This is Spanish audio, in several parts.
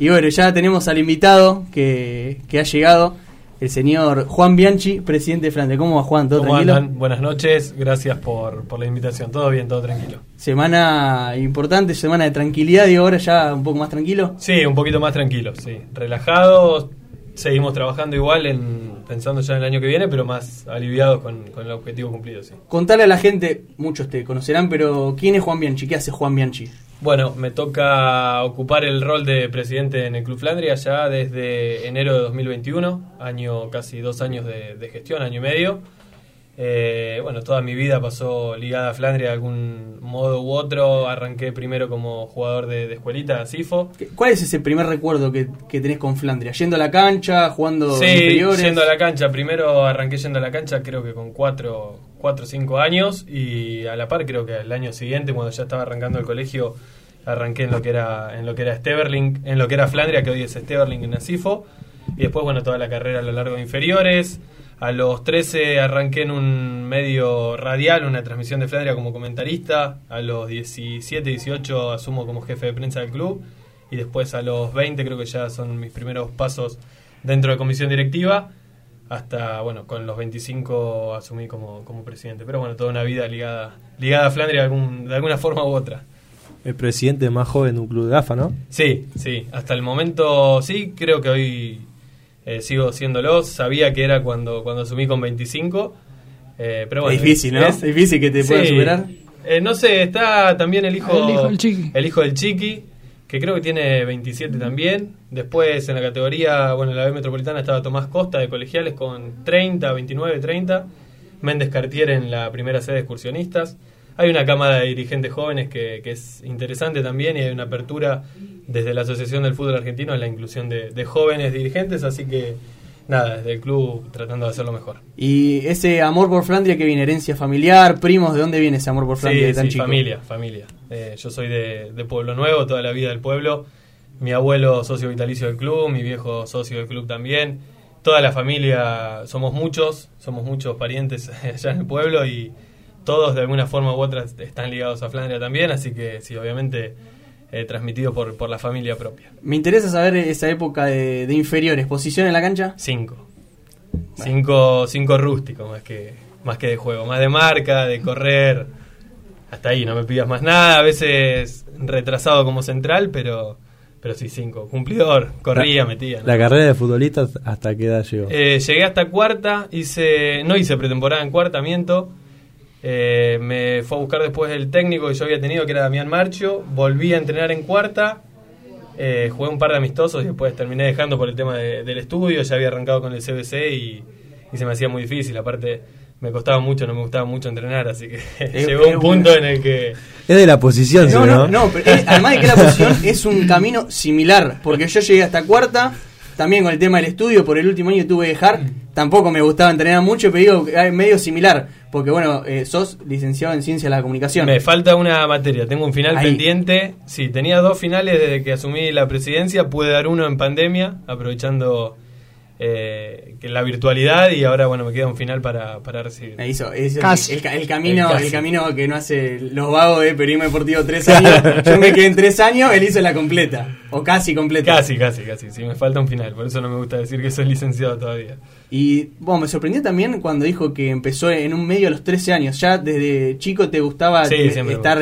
Y bueno, ya tenemos al invitado que, que ha llegado, el señor Juan Bianchi, presidente de Flandes. ¿Cómo va Juan? ¿Todo ¿Cómo tranquilo? andan? Buenas noches, gracias por, por la invitación. Todo bien, todo tranquilo. Semana importante, semana de tranquilidad, digo, ahora ya un poco más tranquilo. Sí, un poquito más tranquilo, sí. Relajados, seguimos trabajando igual, en, pensando ya en el año que viene, pero más aliviados con, con el objetivo cumplido, sí. Contale a la gente, muchos te conocerán, pero ¿quién es Juan Bianchi? ¿Qué hace Juan Bianchi? Bueno, me toca ocupar el rol de presidente en el Club Flandria ya desde enero de 2021, año casi dos años de, de gestión, año y medio. Eh, bueno, toda mi vida pasó ligada a Flandria de algún modo u otro. Arranqué primero como jugador de, de escuelita, CIFO. ¿Qué- ¿Cuál es ese primer recuerdo que, que tenés con Flandria? ¿Yendo a la cancha, jugando Sí, inferiores? yendo a la cancha. Primero arranqué yendo a la cancha, creo que con 4 o 5 años. Y a la par, creo que el año siguiente, cuando ya estaba arrancando el colegio, arranqué en lo que era en lo que era Steverling, en lo que era Flandria, que hoy es Steverling en Asifo. Y después, bueno, toda la carrera a lo largo de inferiores. A los 13 arranqué en un medio radial, una transmisión de Flandria como comentarista. A los 17, 18 asumo como jefe de prensa del club. Y después a los 20 creo que ya son mis primeros pasos dentro de comisión directiva. Hasta, bueno, con los 25 asumí como, como presidente. Pero bueno, toda una vida ligada, ligada a Flandria de, algún- de alguna forma u otra. El presidente más joven de un club de AFA, ¿no? Sí, sí, hasta el momento sí, creo que hoy eh, sigo siéndolo. Sabía que era cuando, cuando asumí con 25. eh, pero bueno, es difícil, ¿no? es- difícil que te puedan Sí. superar. Eh, no sé, está también el hijo, El hijo del Chiqui. el hijo del Chiqui, que creo que tiene 27 también. Después en la categoría, bueno, en la B Metropolitana estaba Tomás Costa de colegiales con 30, 29, 30. Méndez Cartier en la primera sede de excursionistas. Hay una cámara de dirigentes jóvenes que, que es interesante también y hay una apertura desde la Asociación del Fútbol Argentino en la inclusión de, de jóvenes dirigentes, así que nada, desde el club tratando de hacerlo mejor. Y ese amor por Flandria que viene, herencia familiar, primos, ¿de dónde viene ese amor por Flandria Sí, de tan sí, chico? familia, familia. Eh, yo soy de, de Pueblo Nuevo, toda la vida del pueblo. Mi abuelo socio vitalicio del club, mi viejo socio del club también. Toda la familia, somos muchos, somos muchos parientes allá en el pueblo y todos de alguna forma u otra están ligados a Flandria también, así que sí, obviamente eh, transmitido por, por la familia propia. Me interesa saber esa época de, de inferiores, posición en la cancha. Cinco. Cinco, cinco rústico más que, más que de juego, más de marca, de correr. Hasta ahí, no me pidas más nada. A veces retrasado como central, pero, pero sí, cinco. Cumplidor, corría, metía. ¿no? La carrera de futbolista, ¿hasta qué edad llegó? Eh, llegué hasta cuarta, hice, no hice pretemporada en cuarta, miento. Eh, me fue a buscar después el técnico que yo había tenido, que era Damián Marcho. Volví a entrenar en cuarta. eh, jugué un par de amistosos y después terminé dejando por el tema de- del estudio. Ya había arrancado con el CBC y, y se me hacía muy difícil. Aparte, me costaba mucho, no me gustaba mucho entrenar. Así que llegó es un punto en el que. Es de la posición, No, ¿sí, no, no, pero es- además de que la posición es un camino similar, porque yo llegué hasta cuarta, también con el tema del estudio, por el último año tuve que dejar, tampoco me gustaba entrenar mucho, pero digo, es medio similar, porque bueno, eh, sos licenciado en Ciencia de la Comunicación. Me falta una materia, tengo un final Ahí. pendiente. Sí, tenía dos finales desde que asumí la presidencia, pude dar uno en pandemia, aprovechando eh, que la virtualidad y ahora bueno, me queda un final para, para recibir. Me hizo, es Casi. El, ca- el camino, El camino que no hace los vagos de periodismo deportivo tres años. Yo me quedé en tres años, él hizo la completa, o casi completa. Casi, casi, casi, sí, me falta un final, por eso no me gusta decir que soy licenciado todavía. Y bueno, me sorprendió también cuando dijo que empezó en un medio a los 13 años. Ya desde chico te gustaba Sí, eh, estar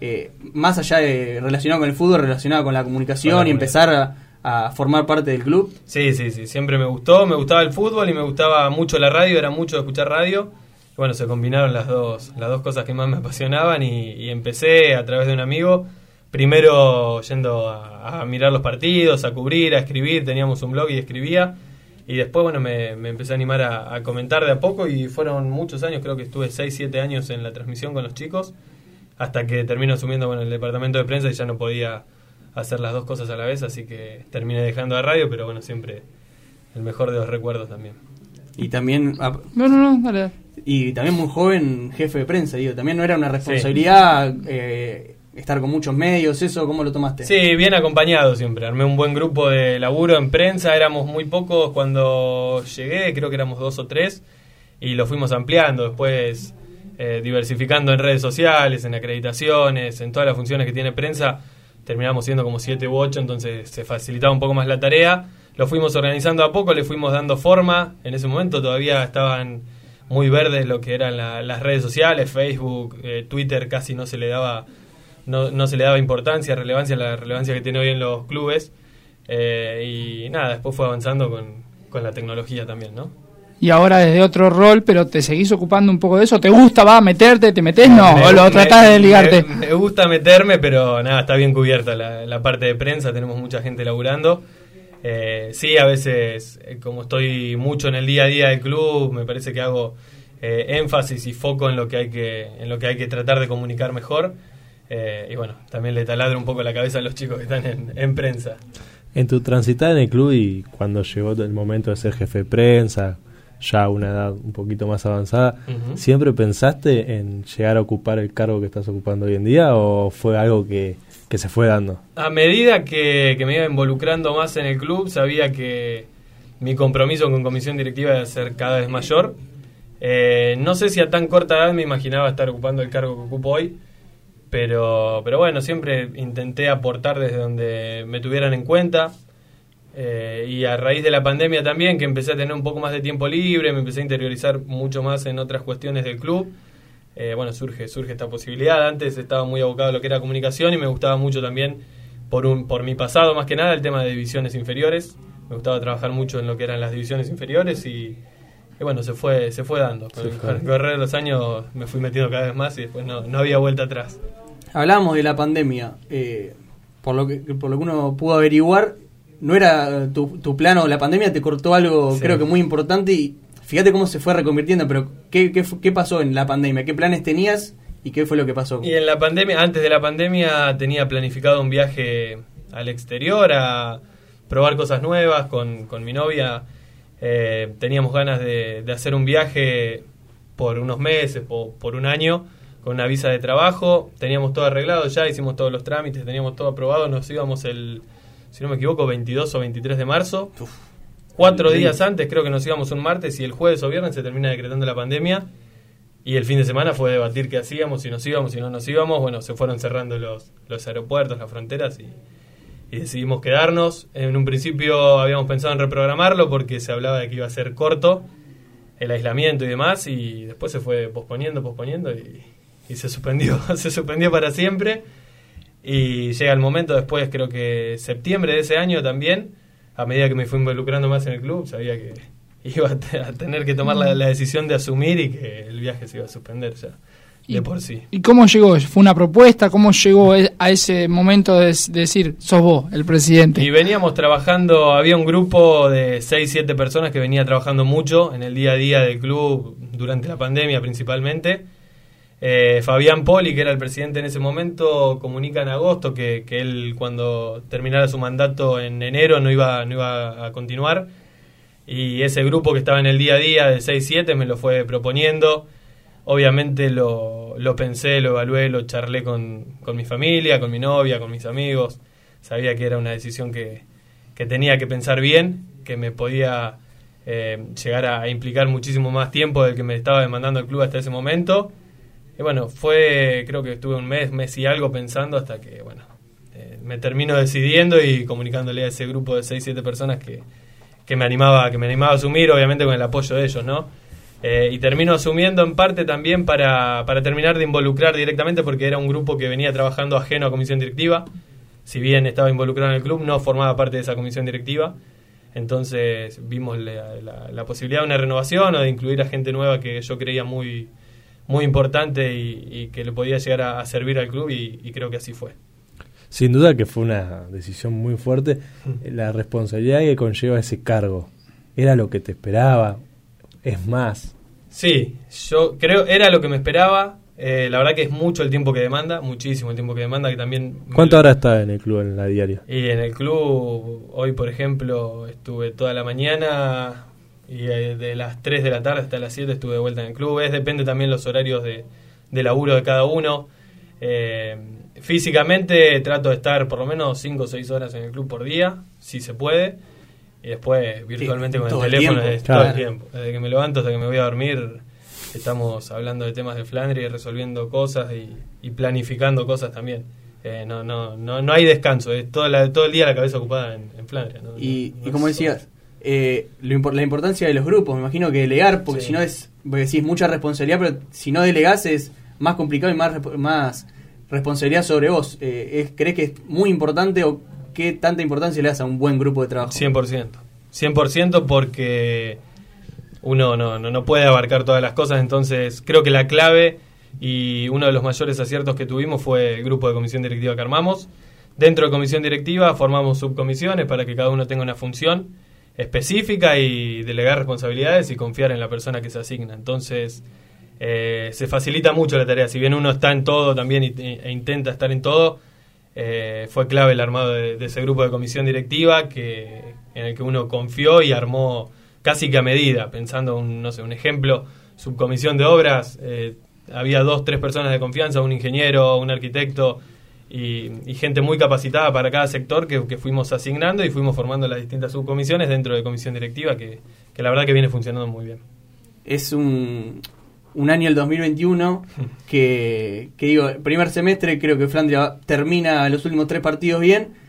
eh, más allá de relacionado con el fútbol, relacionado con la comunicación Con la y empezar a, a formar parte del club. Sí, sí, sí, siempre me gustó, me gustaba el fútbol y me gustaba mucho la radio, era mucho escuchar radio. Bueno, se combinaron las dos, las dos cosas que más me apasionaban y, y empecé a través de un amigo, primero yendo a, mirar los partidos, a cubrir, a escribir, teníamos un blog y escribía. Y después, bueno, me, me empecé a animar a, a comentar de a poco y fueron muchos años, creo que estuve 6, 7 años en la transmisión con los chicos, hasta que termino asumiendo bueno, el departamento de prensa y ya no podía hacer las dos cosas a la vez, así que terminé dejando la radio, pero bueno, siempre el mejor de los recuerdos también. Y también, ah, No, no, no, dale. dale. y también muy joven jefe de prensa, digo. También no era una responsabilidad eh, estar con muchos medios, eso, ¿cómo lo tomaste? Sí, bien acompañado siempre. Armé un buen grupo de laburo en prensa. Éramos muy pocos cuando llegué, creo que éramos dos o tres. Y lo fuimos ampliando. Después eh, diversificando en redes sociales, en acreditaciones, en todas las funciones que tiene prensa. Terminamos siendo como siete u ocho, entonces se facilitaba un poco más la tarea. Lo fuimos organizando a poco, le fuimos dando forma. En ese momento todavía estaban muy verdes lo que eran las redes sociales, Facebook, eh, Twitter casi no se le daba no, no, se le daba importancia, relevancia, la relevancia que tiene hoy en los clubes. Eh, y nada, después fue avanzando con, con la tecnología también, ¿no? Y ahora desde otro rol, pero te seguís ocupando un poco de eso. ¿Te gusta, va, a meterte, te metes? No, o lo tratás de desligarte. Me, gusta meterme, pero nada, está bien cubierta la, parte de prensa, tenemos mucha gente laburando. Eh, sí, a veces, eh, como estoy mucho en el día a día del club, me parece que hago eh, énfasis y foco en lo que hay que, en lo que hay que tratar de comunicar mejor. y bueno, también le taladro un poco la cabeza a los chicos que están en, en prensa. En tu transitada en el club y cuando llegó el momento de ser jefe de prensa, ya a una edad un poquito más avanzada, ¿siempre pensaste en llegar a ocupar el cargo que estás ocupando hoy en día o fue algo que, se fue dando? A medida que, me iba involucrando más en el club, sabía que mi compromiso con comisión directiva iba a ser cada vez mayor. Eh, no sé si a tan corta edad me imaginaba estar ocupando el cargo que ocupo hoy, pero, pero bueno, siempre intenté aportar desde donde me tuvieran en cuenta. Eh, y a raíz de la pandemia también, que empecé a tener un poco más de tiempo libre, me empecé a interiorizar mucho más en otras cuestiones del club. Eh, bueno, surge, surge esta posibilidad. Antes estaba muy abocado a lo que era comunicación y me gustaba mucho también, por, un, por mi pasado más que nada, el tema de divisiones inferiores. Me gustaba trabajar mucho en lo que eran las divisiones inferiores y, bueno, se fue, se fue dando. Con, el correr de los años me fui metiendo cada vez más y después no, no había vuelta atrás. Hablábamos de la pandemia. Eh, por, lo que, por lo que uno pudo averiguar, no era tu, tu plano, la pandemia te cortó algo creo que muy importante y fíjate cómo se fue reconvirtiendo, pero ¿qué, qué, qué pasó en la pandemia? ¿Qué planes tenías y qué fue lo que pasó? Y en la pandemia, antes de la pandemia tenía planificado un viaje al exterior a probar cosas nuevas con, con mi novia. Eh, teníamos ganas de, de, hacer un viaje por unos meses, por, por un año, con una visa de trabajo. Teníamos todo arreglado ya, hicimos todos los trámites, teníamos todo aprobado. Nos íbamos el si no me equivoco, 22 o 23 de marzo. Cuatro días antes, creo que nos íbamos un martes y el jueves o viernes se termina decretando la pandemia. Y el fin de semana fue debatir qué hacíamos, si nos íbamos, si no nos íbamos. Bueno, se fueron cerrando los, los aeropuertos, las fronteras y, decidimos quedarnos. En un principio habíamos pensado en reprogramarlo porque se hablaba de que iba a ser corto el aislamiento y demás. Y después se fue posponiendo, posponiendo y, y se suspendió. se suspendió para siempre. Y llega el momento después, creo que septiembre de ese año también, a medida que me fui involucrando más en el club, sabía que iba a, tener que tomar la, decisión de asumir y que el viaje se iba a suspender ya. De por sí. ¿Y cómo llegó? ¿Fue una propuesta? ¿Cómo llegó e, a ese momento de, decir, sos vos, el presidente? Y veníamos trabajando, había un grupo de 6, 7 personas que venía trabajando mucho en el día a día del club durante la pandemia principalmente eh, Fabián Poli, que era el presidente en ese momento, comunica en agosto que, él cuando terminara su mandato en enero no iba, no iba a continuar. Y ese grupo que estaba en el día a día de 6-7 me lo fue proponiendo. Obviamente lo, lo, pensé, lo evalué, lo charlé con, con, mi familia, con mi novia, con mis amigos. Sabía que era una decisión que, que tenía que pensar bien, que me podía eh, llegar a implicar muchísimo más tiempo del que me estaba demandando el club hasta ese momento y bueno, fue, creo que estuve un mes, mes y algo pensando hasta que, bueno, eh, me termino decidiendo y comunicándole a ese grupo de 6, 7 personas que, que, me animaba, que me animaba a asumir, obviamente con el apoyo de ellos, ¿no? Eh, y termino asumiendo en parte también para, para terminar de involucrar directamente porque era un grupo que venía trabajando ajeno a comisión directiva. Si bien estaba involucrado en el club, no formaba parte de esa comisión directiva. Entonces vimos la, la posibilidad de una renovación o de incluir a gente nueva que yo creía muy, muy importante y, que le podía llegar a, servir al club y, creo que así fue. Sin duda que fue una decisión muy fuerte. La responsabilidad que conlleva ese cargo, ¿era lo que te esperaba? ¿Es más? Sí, yo creo, era lo que me esperaba. Eh, la verdad que es mucho el tiempo que demanda, muchísimo el tiempo que demanda, que también... ¿Cuánto ahora está en el club, en la diaria? Y en el club, hoy por ejemplo, estuve toda la mañana, y eh, de las 3 de la tarde hasta las 7 estuve de vuelta en el club. Es, depende también los horarios de, de laburo de cada uno. Eh, físicamente trato de estar por lo menos 5 o 6 horas en el club por día, si se puede. Y después virtualmente con el teléfono todo el tiempo. Desde que me levanto hasta que me voy a dormir, estamos hablando de temas de Flandria y resolviendo cosas y, planificando cosas también. eh, no, no, no, no hay descanso, es todo, la, todo el día la cabeza ocupada en, en Flandria. ¿no? Y, No- y como decías, eh, lo la importancia de los grupos, me imagino que delegar, porque Sí. si no es, porque decís mucha responsabilidad, pero si no delegás es más complicado y más, más responsabilidad sobre vos. Eh, es- ¿Crees que es muy importante o qué tanta importancia le das a un buen grupo de trabajo? 100%. 100% porque uno no, no, no puede abarcar todas las cosas, entonces creo que la clave y uno de los mayores aciertos que tuvimos fue el grupo de comisión directiva que armamos. Dentro de comisión directiva formamos subcomisiones para que cada uno tenga una función específica y delegar responsabilidades y confiar en la persona que se asigna. Entonces eh, se facilita mucho la tarea. Si bien uno está en todo también y- e intenta estar en todo, eh, fue clave el armado de, de ese grupo de comisión directiva que, en el que uno confió y armó casi que a medida, pensando un, no sé, un ejemplo, subcomisión de obras, eh, había dos, tres personas de confianza, un ingeniero, un arquitecto y, y gente muy capacitada para cada sector que, que fuimos asignando y fuimos formando las distintas subcomisiones dentro de comisión directiva que, que la verdad que viene funcionando muy bien. es un, un año el 2021 que, que digo, primer semestre creo que Flandria termina los últimos tres partidos bien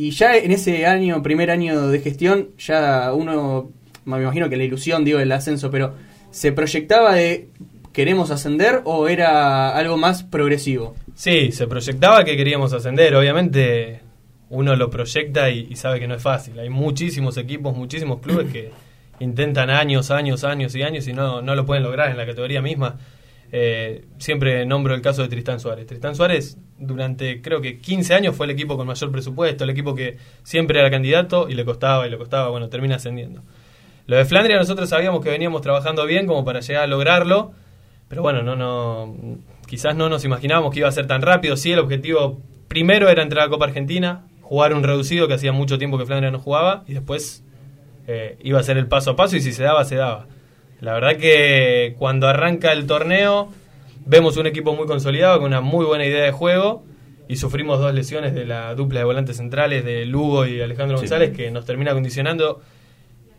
y ya en ese año, primer año de gestión, ya uno, me imagino que la ilusión, digo, del ascenso, pero ¿se proyectaba de queremos ascender o era algo más progresivo? Sí, se proyectaba que queríamos ascender. Obviamente uno lo proyecta y, y sabe que no es fácil. Hay muchísimos equipos, muchísimos clubes que intentan años, años, años y años y no, no lo pueden lograr en la categoría misma. Eh, siempre nombro el caso de Tristán Suárez. Tristán Suárez durante creo que 15 años fue el equipo con mayor presupuesto, el equipo que siempre era candidato y le costaba y le costaba, bueno, termina ascendiendo. Lo de Flandria nosotros sabíamos que veníamos trabajando bien como para llegar a lograrlo, pero bueno, no, no, quizás no nos imaginábamos que iba a ser tan rápido. Sí, el objetivo primero era entrar a Copa Argentina, jugar un reducido que hacía mucho tiempo que Flandria no jugaba y después eh, iba a ser el paso a paso y si se daba, se daba. La verdad que cuando arranca el torneo vemos un equipo muy consolidado con una muy buena idea de juego y sufrimos dos lesiones de la dupla de volantes centrales de Lugo y Alejandro Sí. González que nos termina condicionando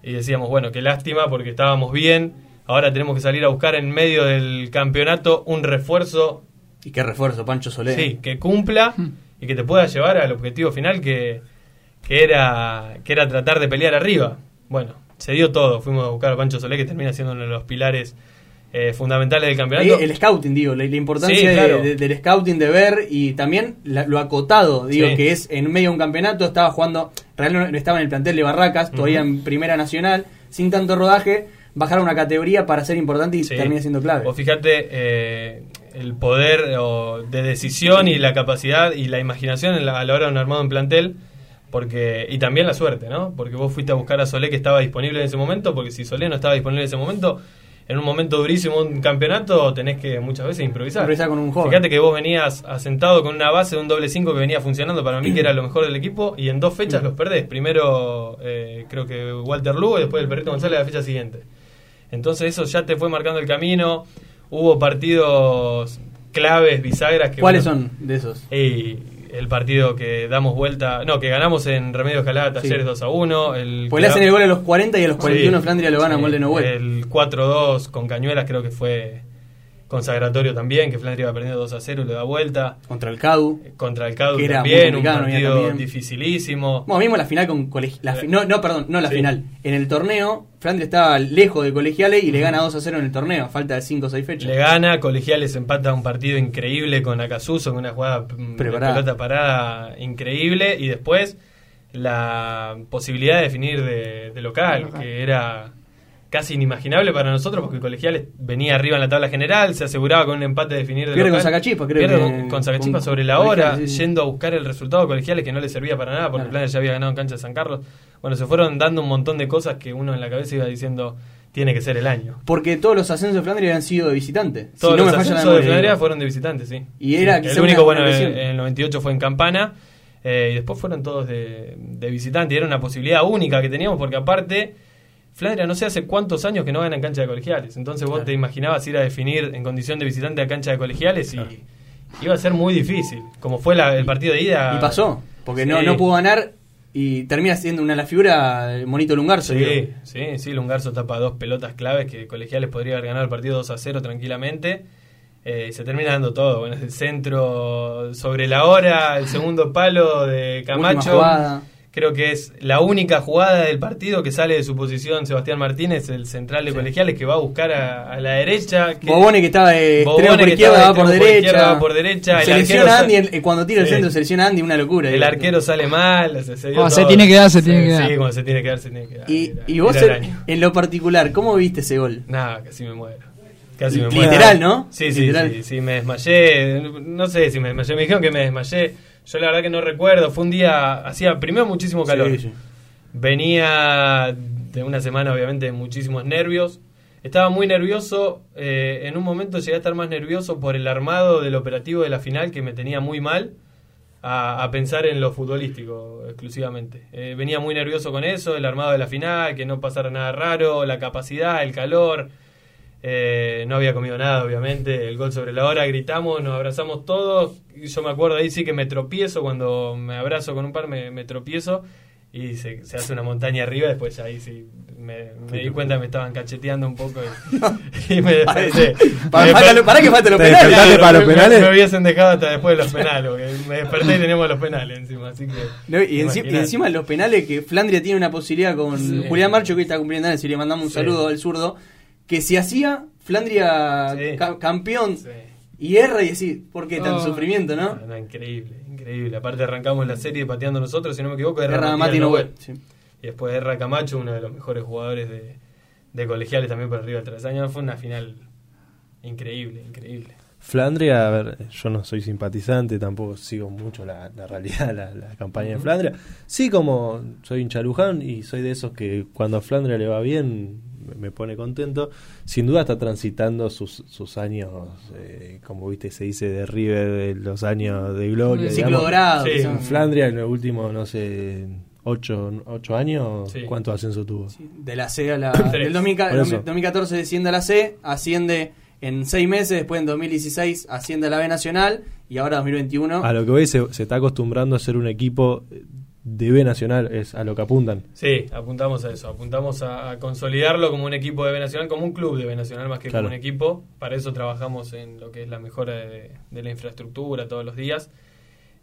y decíamos, bueno, qué lástima porque estábamos bien, ahora tenemos que salir a buscar en medio del campeonato un refuerzo Y qué refuerzo, Pancho Solé. Sí, que cumpla y que te pueda llevar al objetivo final que, que era que era tratar de pelear arriba. Bueno, se dio todo. Fuimos a buscar a Pancho Solé, que termina siendo uno de los pilares eh, fundamentales del campeonato. Ahí el scouting, digo, la, la importancia Sí, de- claro. de- del scouting de ver y también la- lo acotado, digo, Sí. que es en medio de un campeonato, estaba jugando, realmente estaba en el plantel de Barracas, todavía en Primera Nacional, sin tanto rodaje, bajar a una categoría para ser importante y Sí. termina siendo clave. Vos fíjate eh, el poder o, de decisión y la capacidad y la imaginación en la- a la hora de un armado en plantel. Porque, y también la suerte, ¿no? Porque vos fuiste a buscar a Solé que estaba disponible en ese momento, porque si Solé no estaba disponible en ese momento, en un momento durísimo un campeonato tenés que muchas veces improvisar. Improvisar con un joven. Fíjate que vos venías asentado con una base de un doble 5 que venía funcionando para mí, que era lo mejor del equipo, y en dos fechas los perdés. Primero, eh, creo que Walter Lugo y después el Perrito González la fecha siguiente. Entonces eso ya te fue marcando el camino. Hubo partidos claves, bisagras. Que ¿Cuáles son de esos? Y el partido que damos vuelta, no, que ganamos en Remedio Escalada Talleres Sí. 2 a 1. El Pues le hacen el gol a los 40 y a los 41 Sí, Flandria lo gana sí. Molde no vuelve. El 4-2 con Cañuelas creo que fue consagratorio también, que Flandria iba perdiendo 2 a 0 y le da vuelta. Contra el CADU. Contra el Cadu Que era también, un partido también. dificilísimo. Bueno, mismo la final con colegiales. No, no, perdón, no la Sí. final. En el torneo, Flandria estaba lejos de colegiales y le gana 2 a 0 en el torneo. Falta de 5 o 6 fechas. Le gana, Colegiales empata un partido increíble con Acasuso, con una jugada mm, Preparada. de pelota parada increíble y después la posibilidad de definir de, de local, De local. que era casi inimaginable para nosotros porque Colegiales venía arriba en la tabla general, se aseguraba con un empate de definir de Pierde local. con Sacachispa, creo Pierde que- con, con Sacachispa con sobre la hora, Colegiales, sí, sí. yendo a buscar el resultado de Colegiales que no le servía para nada porque Claro. Flanders ya había ganado en cancha de San Carlos. Bueno, se fueron dando un montón de cosas que uno en la cabeza iba diciendo tiene que ser el año. Porque todos los ascensos de Flandria habían sido de visitante. Todos si no los me ascensos de. Flandria fueron de visitantes, sí. Y era Sí. el único, bueno, en el 98 fue en Campana eh, y después fueron todos de, de visitante. Y era una posibilidad única que teníamos porque aparte Flandria no sé hace cuántos años que no gana en cancha de colegiales. Entonces vos Claro. te imaginabas ir a definir en condición de visitante a cancha de colegiales y iba a ser muy difícil. Como fue la- el partido de ida. Y pasó. Porque no, Sí. no pudo ganar y termina siendo una de las figuras el monito Lungarzo. digo. Sí, sí, Lungarzo tapa dos pelotas claves que Colegiales podría haber ganado el partido 2 a 0 tranquilamente. Eh, se termina dando todo. Bueno, el centro sobre la hora, el segundo palo de Camacho. Creo que es la única jugada del partido que sale de su posición Sebastián Martínez, el central de colegiales, que va a buscar a, la derecha. Que, Bobone que estaba de extremo por izquierda, va por, derecha. por derecha. Selecciona Andy, cuando tira el centro selecciona Andy, una locura. El arquero sale mal. Se, se, tiene que dar, se tiene que dar. Sí, cuando se tiene que dar, se tiene que dar. Y, y vos, en lo particular, ¿cómo viste ese gol? Nada, casi me muero. Casi me muero. Literal, ¿no? Sí, sí, sí, sí, me desmayé. No sé si me desmayé, me dijeron que me desmayé yo la verdad que no recuerdo. Fue un día, hacía primero muchísimo calor. Venía de una semana, obviamente, de muchísimos nervios. Estaba muy nervioso. Eh, en un momento llegué a estar más nervioso por el armado del operativo de la final, que me tenía muy mal. A, pensar en lo futbolístico exclusivamente. Eh, venía muy nervioso con eso, el armado de la final, que no pasara nada raro, la capacidad, el calor. Eh, no había comido nada, obviamente. El gol sobre la hora, gritamos, nos abrazamos todos. Y yo me acuerdo ahí sí que me tropiezo. Cuando me abrazo con un par, me, tropiezo. Y se, hace una montaña arriba. Después ahí sí me, di cuenta que me estaban cacheteando un poco. Y, me desperté. Para, que falten los penales. para los penales. Me, hubiesen dejado hasta después de los penales. me desperté y tenemos los penales encima. Así que, y, encima, los penales que Flandria tiene una posibilidad con Julián Marcho, que está cumpliendo años. Y le mandamos un saludo al zurdo que si hacía Flandria campeón y erra y decir, ¿por qué tanto oh. sufrimiento, no? Increíble, increíble. Aparte arrancamos la serie pateando nosotros, si no me equivoco, erra, erra Mati Noel. Y después erra Camacho, uno de los mejores jugadores de, colegiales también por arriba de tres años. Fue una final increíble, increíble. Flandria, a ver, yo no soy simpatizante, tampoco sigo mucho la, realidad, la, campaña de Flandria. Sí, como soy hincha Luján y soy de esos que cuando a Flandria le va bien, me pone contento. Sin duda está transitando sus, sus años, eh, como viste, se dice de River, los años de gloria. El ciclo dorado. Flandria en los últimos, no sé, ocho, ocho años, ¿cuánto ascenso tuvo? de la C a la... del 2014 desciende a la C, asciende en seis meses, después en 2016 asciende a la B Nacional y ahora 2021. A lo que voy, se, se está acostumbrando a ser un equipo de B Nacional, es a lo que apuntan. Sí, apuntamos a eso, apuntamos a, consolidarlo como un equipo de B Nacional, como un club de B Nacional más que como un equipo. Para eso trabajamos en lo que es la mejora de, la infraestructura todos los días.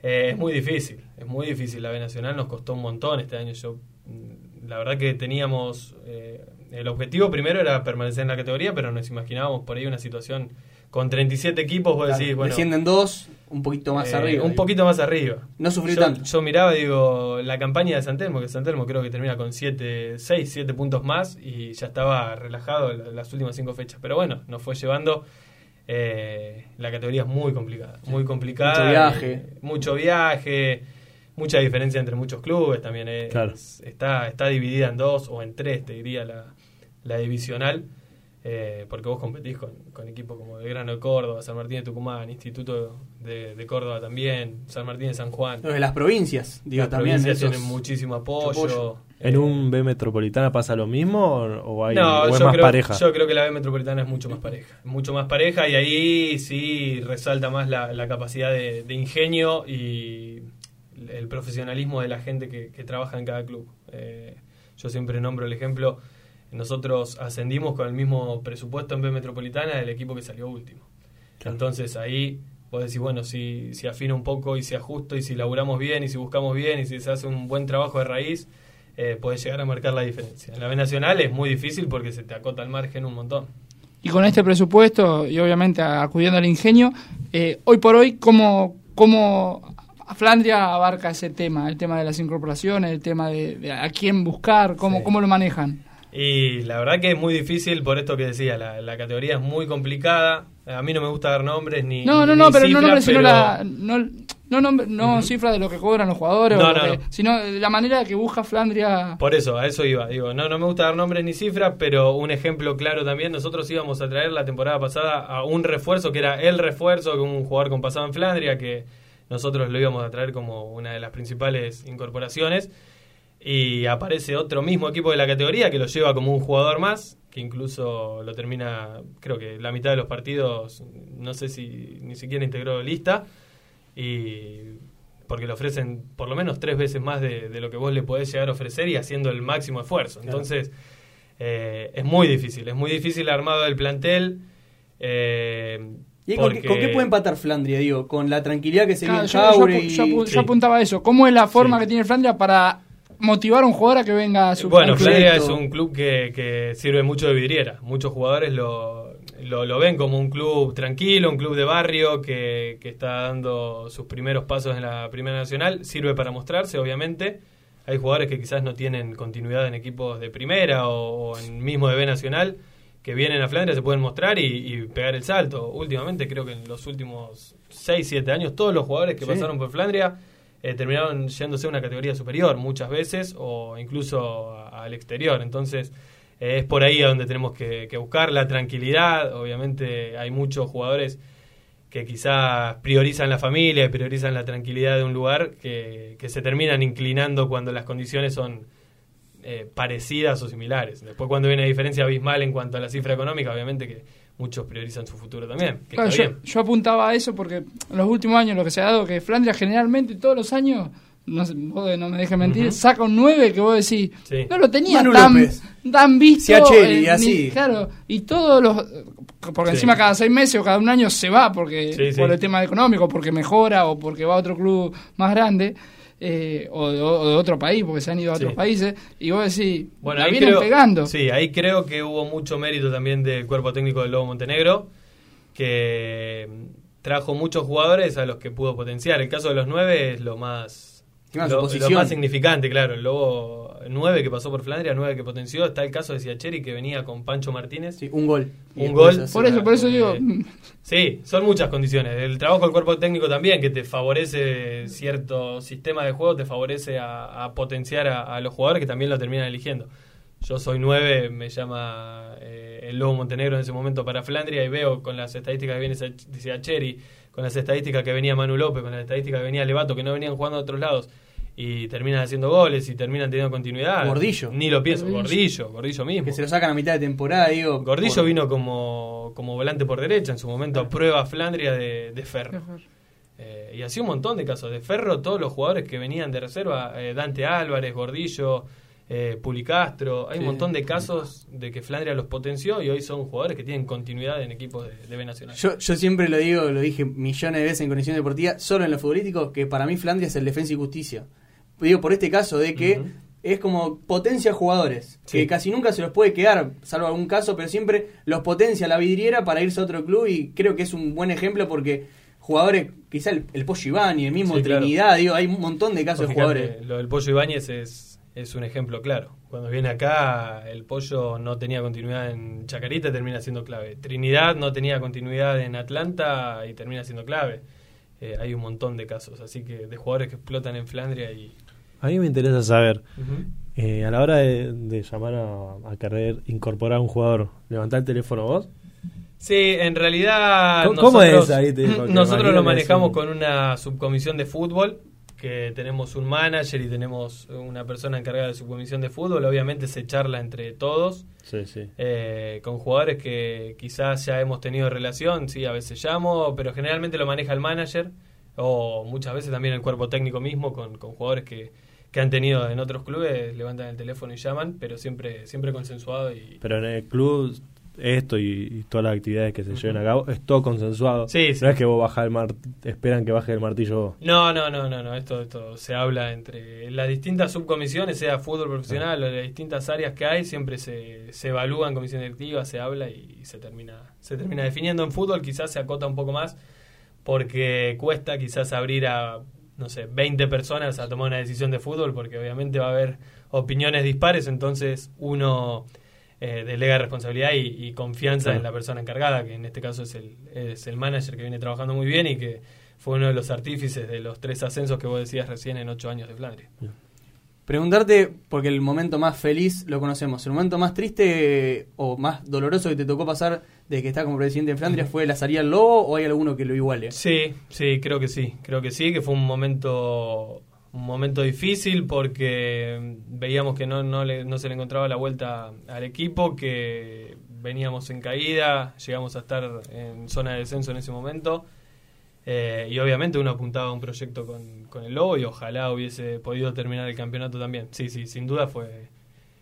Eh, es muy difícil, es muy difícil la B Nacional, nos costó un montón este año. Yo, mm, la verdad que teníamos, eh, el objetivo primero era permanecer en la categoría, pero nos imaginábamos por ahí una situación con 37 equipos, vos decís, bueno. Descienden dos, un poquito más eh, arriba. Un poquito más arriba. No sufrí yo, tanto. Yo miraba, digo, la campaña de Santelmo, que Santelmo creo que termina con 7, 6, 7 puntos más y ya estaba relajado las últimas 5 fechas. Pero bueno, nos fue llevando. Eh, la categoría es muy complicada, muy complicada. Mucho viaje. mucho viaje, mucha diferencia entre muchos clubes también. está, está dividida en dos o en tres, te diría, la, la divisional. Eh, porque vos competís con, con, equipos como Grano de Córdoba, San Martín de Tucumán, Instituto de, Córdoba también, San Martín de San Juan. de las provincias, digo, las también. provincias tienen muchísimo apoyo. ¿En un B Metropolitana pasa lo mismo o, hay, es más pareja? Yo creo que la B Metropolitana es mucho más pareja. Mucho más pareja y ahí sí resalta más la, capacidad de, ingenio y el profesionalismo de la gente que, trabaja en cada club. Eh, yo siempre nombro el ejemplo nosotros ascendimos con el mismo presupuesto en B Metropolitana del equipo que salió último. Entonces ahí vos decís, bueno, si, si afina un poco y si ajusto y si laburamos bien y si buscamos bien y si se hace un buen trabajo de raíz, eh, puede llegar a marcar la diferencia. En la B Nacional es muy difícil porque se te acota el margen un montón. Y con este presupuesto y obviamente acudiendo al ingenio, eh, hoy por hoy, ¿cómo, cómo Flandria abarca ese tema? El tema de las incorporaciones, el tema de, a quién buscar, cómo, cómo lo manejan. Y la verdad que es muy difícil por esto que decía, la, categoría es muy complicada. A mí no me gusta dar nombres ni. No, no, no, pero no nombres, sino la. No, no, no, cifras de lo que cobran los jugadores, sino la manera que busca Flandria. Por eso, a eso iba. Digo, no, no me gusta dar nombres ni cifras, pero un ejemplo claro también. Nosotros íbamos a traer la temporada pasada a un refuerzo que era el refuerzo, que un jugador con pasado en Flandria, que nosotros lo íbamos a traer como una de las principales incorporaciones y aparece otro mismo equipo de la categoría que lo lleva como un jugador más, que incluso lo termina, creo que la mitad de los partidos, no sé si ni siquiera integró lista, y porque le ofrecen por lo menos tres veces más de, lo que vos le podés llegar a ofrecer y haciendo el máximo esfuerzo. Entonces, eh, es muy difícil, es muy difícil el armado del plantel. Eh, ¿Y con, qué, con qué puede empatar Flandria, digo? Con la tranquilidad que se Claro, viene yo, yo apu- y... yo apu- yo Sí. apuntaba a eso. ¿Cómo es la forma Sí. que tiene Flandria para motivar a un jugador a que venga a su Bueno, Correcto. es un club que, que sirve mucho de vidriera. Muchos jugadores lo, lo, lo ven como un club tranquilo, un club de barrio que, que está dando sus primeros pasos en la Primera Nacional. Sirve para mostrarse, obviamente. Hay jugadores que quizás no tienen continuidad en equipos de primera o, o en mismo de B Nacional que vienen a Flandria, se pueden mostrar y, y pegar el salto. Últimamente, creo que en los últimos 6, 7 años, todos los jugadores que Sí. pasaron por Flandria eh, terminaron yéndose a una categoría superior muchas veces o incluso al exterior. Entonces eh, es por ahí a donde tenemos que, buscar la tranquilidad. Obviamente hay muchos jugadores que quizás priorizan la familia y priorizan la tranquilidad de un lugar que, que se terminan inclinando cuando las condiciones son eh, parecidas o similares. Después cuando viene una diferencia abismal en cuanto a la cifra económica, obviamente que muchos priorizan su futuro también. Que Claro, está yo, bien. yo apuntaba a eso porque en los últimos años lo que se ha dado que Flandria generalmente todos los años, no, sé, vos no me dejes mentir, Ujú. saca un 9 que vos decís, Sí. no lo tenía Manu tan, López. tan visto. Eh, así. ni- claro, y todos los... Porque Sí. encima cada seis meses o cada un año se va porque Sí, sí. por el tema económico, porque mejora o porque va a otro club más grande. Eh, o, de, o de otro país, porque se han ido a Sí. otros países, y vos decís, Bueno, la ahí vienen creo, pegando. Sí, ahí creo que hubo mucho mérito también del cuerpo técnico del Lobo Montenegro, que mm, trajo muchos jugadores a los que pudo potenciar. El caso de los nueve es lo más Encima su lo, posición. lo más significante, claro. El Lobo 9 que pasó por Flandria, 9 que potenció. Está el caso de Siacheri que venía con Pancho Martínez. Sí, un gol. Un gol. por eso, por eso digo, Eh, Sí, son muchas condiciones. El trabajo del cuerpo técnico también, que te favorece cierto sistema de juego, te favorece a, a potenciar a, a los jugadores que también lo terminan eligiendo. Yo soy nueve, me llama eh, el Lobo Montenegro en ese momento para Flandria y veo con las estadísticas que viene Siacheri, con las estadísticas que venía Manu López, con las estadísticas que venía Levato, que no venían jugando a otros lados y terminan haciendo goles y terminan teniendo continuidad. Gordillo. Ni lo pienso, Gordillo. Gordillo, mismo. Que se lo sacan a mitad de temporada, digo. Gordillo por- vino como, como volante por derecha, en su momento a prueba Flandria de, de Ferro. Eh, y así un montón de casos. De Ferro, todos los jugadores que venían de reserva, eh, Dante Álvarez, Gordillo, eh, Pulicastro, hay Sí. un montón de casos de que Flandria los potenció y hoy son jugadores que tienen continuidad en equipos de, de B Nacional. Yo, yo siempre lo digo, lo dije millones de veces en Conexión Deportiva, solo en lo futbolístico, que para mí Flandria es el defensa y justicia. Digo, por este caso de que es como potencia jugadores, Sí. que casi nunca se los puede quedar, salvo algún caso, pero siempre los potencia la vidriera para irse a otro club y creo que es un buen ejemplo porque jugadores, quizá el, el Pollo y el mismo Sí, claro. Trinidad, digo, hay un montón de casos de Fíjate, jugadores. Lo del Pollo Ibáñez es, es un ejemplo claro. Cuando viene acá, el Pollo no tenía continuidad en Chacarita y termina siendo clave. Trinidad no tenía continuidad en Atlanta y termina siendo clave. Eh, hay un montón de casos, así que de jugadores que explotan en Flandria y... A mí me interesa saber, eh, a la hora de, de llamar a, a querer incorporar a un jugador, ¿levantás el teléfono vos? Sí, en realidad ¿Cómo- es ahí? Te- porque nosotros lo manejamos un- con una subcomisión de fútbol, que tenemos un manager y tenemos una persona encargada de subcomisión de fútbol. Obviamente se charla entre todos. Sí, sí. eh, con jugadores que quizás ya hemos tenido relación, sí, a veces llamo, pero generalmente lo maneja el manager o muchas veces también el cuerpo técnico mismo con, con jugadores que, que han tenido en otros clubes, levantan el teléfono y llaman, pero siempre siempre consensuado y Pero en el club, esto y, y todas las actividades que se lleven a cabo, es todo consensuado. Sí, sí. No es que vos bajás el mar esperan que baje el martillo vos. No, no, no, no, no. Esto, esto se habla entre las distintas subcomisiones, sea fútbol profesional o las distintas áreas que hay, siempre se, se evalúa en comisión directiva, se habla y se termina, se termina definiendo. En fútbol quizás se acota un poco más porque cuesta quizás abrir a, no sé, 20 personas a tomar una decisión de fútbol porque obviamente va a haber opiniones dispares, entonces uno eh, delega responsabilidad y, y confianza Claro. en la persona encargada, que en este caso es el, es el manager que viene trabajando muy bien y que fue uno de los artífices de los tres ascensos que vos decías recién en ocho años de Flandria. Preguntarte, porque el momento más feliz lo conocemos, el momento más triste o más doloroso que te tocó pasar de que estás como presidente de Flandria fue la salida al lobo o hay alguno que lo iguale? Sí, sí, creo que sí, creo que sí, que fue un momento un momento difícil porque veíamos que no, no, le- no se le encontraba la vuelta al equipo, que veníamos en caída, llegamos a estar en zona de descenso en ese momento eh, y obviamente uno apuntaba a un proyecto con, con el Lobo y ojalá hubiese podido terminar el campeonato también. Sí, sí, sin duda fue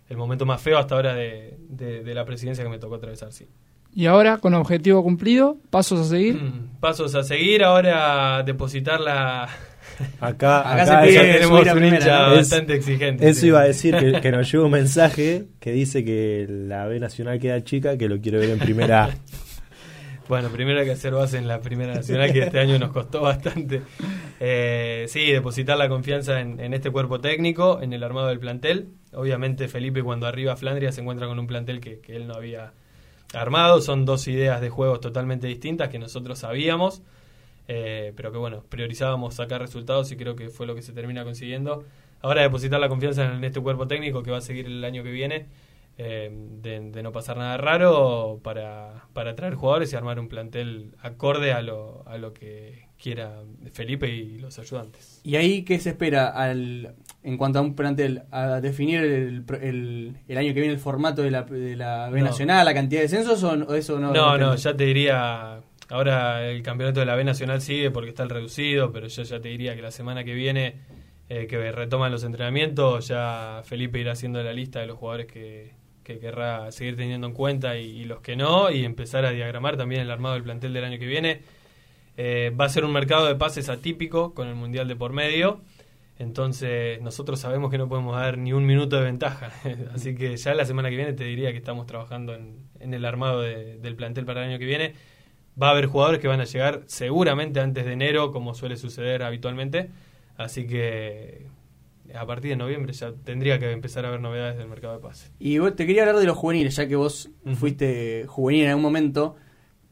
el momento más feo hasta ahora de, de- de la presidencia que me tocó atravesar, sí. Y ahora, con objetivo cumplido, pasos a seguir. Mm, pasos a seguir, ahora depositar la... Acá, Acá acá se pide tenemos un primera, hincha ¿no? bastante exigente. Eso sí. iba a decir que, que nos llegó un mensaje que dice que la B Nacional queda chica, que lo quiere ver en primera A. Bueno, primero hay que hacer base en la Primera Nacional, que este año nos costó bastante. Eh, sí, depositar la confianza en, en este cuerpo técnico, en el armado del plantel. Obviamente Felipe cuando arriba a Flandria se encuentra con un plantel que, que él no había armado. Son dos ideas de juegos totalmente distintas que nosotros sabíamos, eh, pero que bueno, priorizábamos sacar resultados y creo que fue lo que se termina consiguiendo. Ahora depositar la confianza en este cuerpo técnico que va a seguir el año que viene. eh, de, de no pasar nada raro para, para traer jugadores y armar un plantel acorde a lo, a lo que quiera Felipe y los ayudantes. ¿Y ahí qué se espera al, en cuanto a un plantel? ¿A definir el, el, el año que viene el formato de la, de la B No. Nacional, la cantidad de censos o, o eso no? No, no, ya te diría, ahora el campeonato de la B Nacional sigue porque está el reducido, pero yo ya te diría que la semana que viene eh, que retoman los entrenamientos, ya Felipe irá haciendo la lista de los jugadores que, que querrá seguir teniendo en cuenta y, los que no, y empezar a diagramar también el armado del plantel del año que viene. Eh, va a ser un mercado de pases atípico con el Mundial de por medio. Entonces, nosotros sabemos que no podemos dar ni un minuto de ventaja. Así que ya la semana que viene te diría que estamos trabajando en, el armado de- del plantel para el año que viene. Va a haber jugadores que van a llegar seguramente antes de enero, como suele suceder habitualmente. Así que a partir de noviembre ya tendría que empezar a haber novedades del mercado de pases. Y vos- te quería hablar de los juveniles, ya que vos fuiste juvenil en algún momento.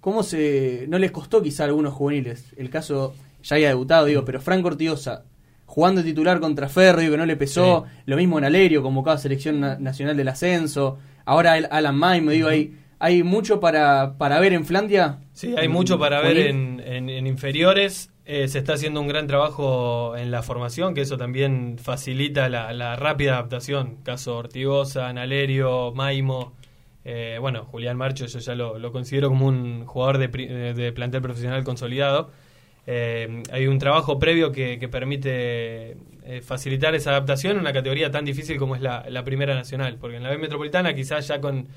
¿Cómo se no les costó quizá a algunos juveniles? El caso ya había debutado, digo, pero Franco Ortigosa, jugando de titular contra Ferro, digo que no le pesó. Lo mismo en Alerio, convocado a Selección Na- Nacional del Ascenso. Ahora el Alan Maime, digo, hay, hay mucho para, para ver en Flandia. Sí, hay mucho para ver en, en- en inferiores. Eh, se está haciendo un gran trabajo en la formación, que eso también facilita la, la rápida adaptación. Caso Ortigosa, Nalerio, Maimo. eh, bueno, Julián Marcho, yo ya lo, lo considero como un jugador de- de plantel profesional consolidado. Eh, hay un trabajo previo que, que permite eh, facilitar esa adaptación en una categoría tan difícil como es la, la Primera Nacional. Porque en la B Metropolitana, quizás ya con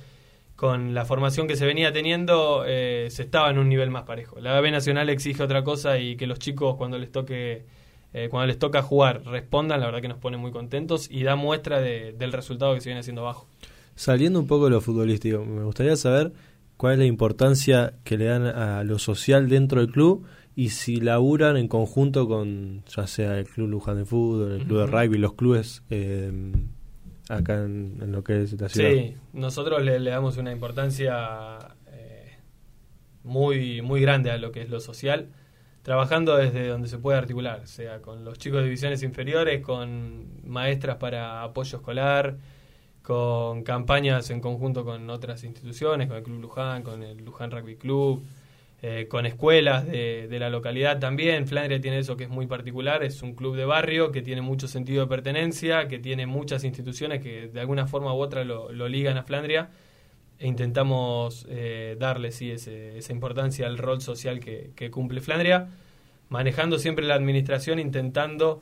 con la formación que se venía teniendo, eh, se estaba en un nivel más parejo. La B Nacional exige otra cosa y que los chicos cuando les toque eh, cuando les toca jugar respondan, la verdad que nos pone muy contentos y da muestra de- del resultado que se viene haciendo bajo. Saliendo un poco de lo futbolístico, me gustaría saber cuál es la importancia que le dan a lo social dentro del club y si laburan en conjunto con ya sea el Club Luján de Fútbol, el Club Ujú. de Rugby, los clubes eh, acá en, lo que es la ciudad. Sí, nosotros le, le damos una importancia eh, muy, muy grande a lo que es lo social, trabajando desde donde se puede articular, sea con los chicos de divisiones inferiores, con maestras para apoyo escolar, con campañas en conjunto con otras instituciones, con el Club Luján, con el Luján Rugby Club, eh, con escuelas de, la localidad también. Flandria tiene eso que es muy particular, es un club de barrio que tiene mucho sentido de pertenencia, que tiene muchas instituciones que de alguna forma u otra lo, ligan a Flandria e intentamos eh, darle sí, esa importancia al rol social que, que cumple Flandria, manejando siempre la administración, intentando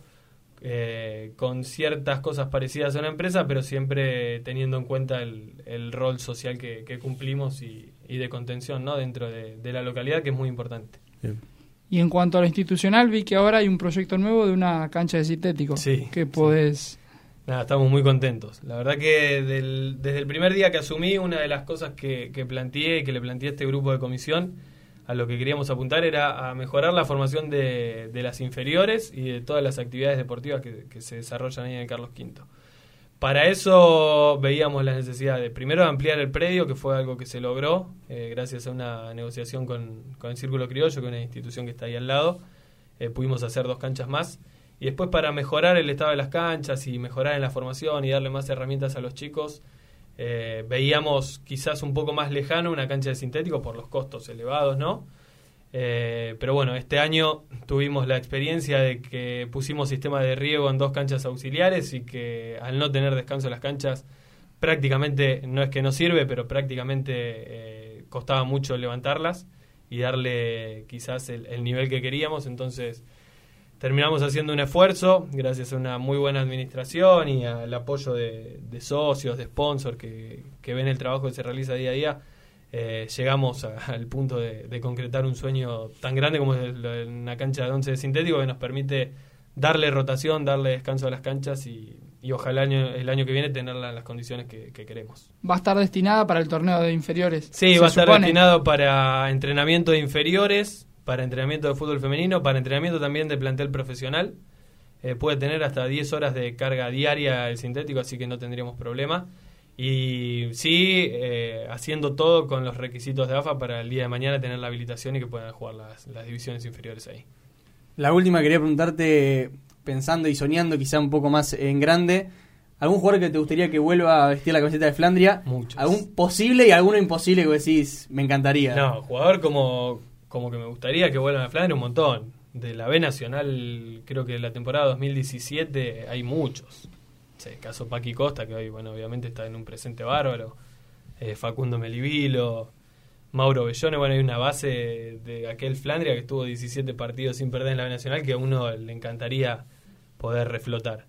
eh, con ciertas cosas parecidas a una empresa, pero siempre teniendo en cuenta el, el rol social que, que cumplimos y, y de contención ¿no? dentro de, de la localidad, que es muy importante. Bien. Y en cuanto a lo institucional, vi que ahora hay un proyecto nuevo de una cancha de sintético. Sí, Que sí. podés. Nada, estamos muy contentos. La verdad que del- desde el primer día que asumí, una de las cosas que, que planteé y que le planteé a este grupo de comisión, a lo que queríamos apuntar era a mejorar la formación de, de las inferiores y de todas las actividades deportivas que, que se desarrollan ahí en Carlos V. Para eso veíamos la necesidad de primero ampliar el predio, que fue algo que se logró eh, gracias a una negociación con, con el Círculo Criollo, que es una institución que está ahí al lado. Eh, pudimos hacer dos canchas más. Y después para mejorar el estado de las canchas y mejorar en la formación y darle más herramientas a los chicos, eh, veíamos quizás un poco más lejano una cancha de sintético por los costos elevados, ¿no? Eh, pero bueno, este año tuvimos la experiencia de que pusimos sistema de riego en dos canchas auxiliares y que al no tener descanso en las canchas, prácticamente, no es que no sirve, pero prácticamente eh, costaba mucho levantarlas y darle quizás el, el nivel que queríamos. Entonces terminamos haciendo un esfuerzo, gracias a una muy buena administración y al apoyo de, de socios, de sponsors que, que ven el trabajo que se realiza día a día. eh, llegamos al punto de, concretar un sueño tan grande como es una cancha de once sintético que nos permite darle rotación, darle descanso a las canchas y, ojalá el año, el año que viene tenerla en las condiciones que, queremos. ¿Va a estar destinada para el torneo de inferiores? Sí, va a estar destinado para entrenamiento de inferiores, para entrenamiento de fútbol femenino, para entrenamiento también de plantel profesional. Eh, puede tener hasta 10 horas de carga diaria el sintético, así que no tendríamos problema. Y sí, eh, haciendo todo con los requisitos de AFA para el día de mañana tener la habilitación y que puedan jugar las, las divisiones inferiores ahí. La última quería preguntarte, pensando y soñando quizá un poco más en grande, ¿algún jugador que te gustaría que vuelva a vestir la camiseta de Flandria? Muchos. ¿Algún posible y alguno imposible que decís, me encantaría? No, jugador como, como que me gustaría que vuelvan a Flandria un montón. De la B Nacional, creo que la temporada 2017 hay muchos. el caso Paqui Costa, que hoy, bueno, obviamente está en un presente bárbaro. Eh, Facundo Melivilo, Mauro Bellone, bueno, hay una base de aquel Flandria que estuvo 17 partidos sin perder en la B Nacional que a uno le encantaría poder reflotar.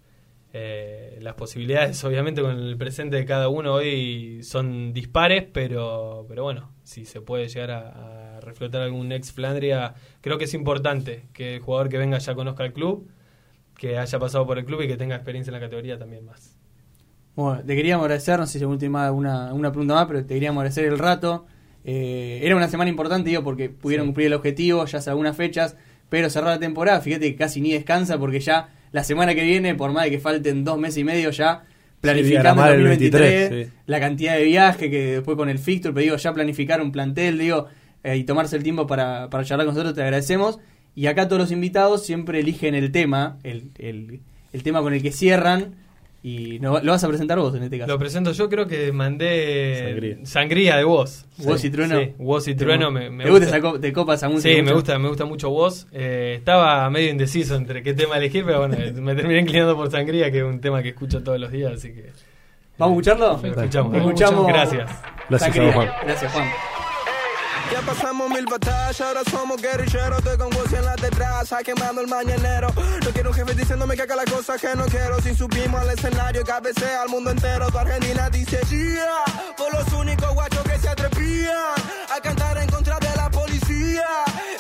Eh, las posibilidades, obviamente, con el presente de cada uno hoy son dispares, pero, pero bueno, si se puede llegar a, reflotar algún ex Flandria, creo que es importante que el jugador que venga ya conozca el club, que haya pasado por el club y que tenga experiencia en la categoría también más. Bueno, te queríamos agradecer, no sé si última una, una pregunta más, pero te queríamos agradecer el rato. Eh, era una semana importante, digo, porque pudieron cumplir el objetivo, ya hace algunas fechas, pero cerrar la temporada, fíjate que casi ni descansa porque ya la semana que viene, por más de que falten dos meses y medio, ya planificando el 2023, la cantidad de viaje que después con el fixture, pero digo, ya planificar un plantel, digo, eh, y tomarse el tiempo para, para charlar con nosotros, te agradecemos. Y acá todos los invitados siempre eligen el tema, el, el, el tema con el que cierran y lo vas a presentar vos en este caso. Lo presento yo, creo que mandé sangría, de vos. ¿Vos y Trueno? Sí, vos y Trueno me, me ¿Te gusta, esa de copas a música? Sí, me gusta, me gusta mucho vos. Eh, estaba medio indeciso entre qué tema elegir, pero bueno, me terminé inclinando por sangría, que es un tema que escucho todos los días, así que... ¿Vamos a escucharlo? Lo escuchamos. escuchamos. Gracias. Gracias, Juan. Gracias, Juan. Ya pasamos mil batallas, ahora somos guerrilleros. Estoy con Woz en la detrás, quemando el mañanero. No quiero un jefe diciéndome que haga las cosas que no quiero. Si subimos al escenario, cabecea al mundo entero. Tu Argentina dice, yeah, por los únicos guachos que se atrevían a cantar en contra de la policía.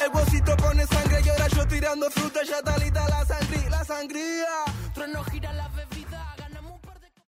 El huesito pone sangre y ahora yo tirando fruta, ya talita la sangría, la sangría. Trueno gira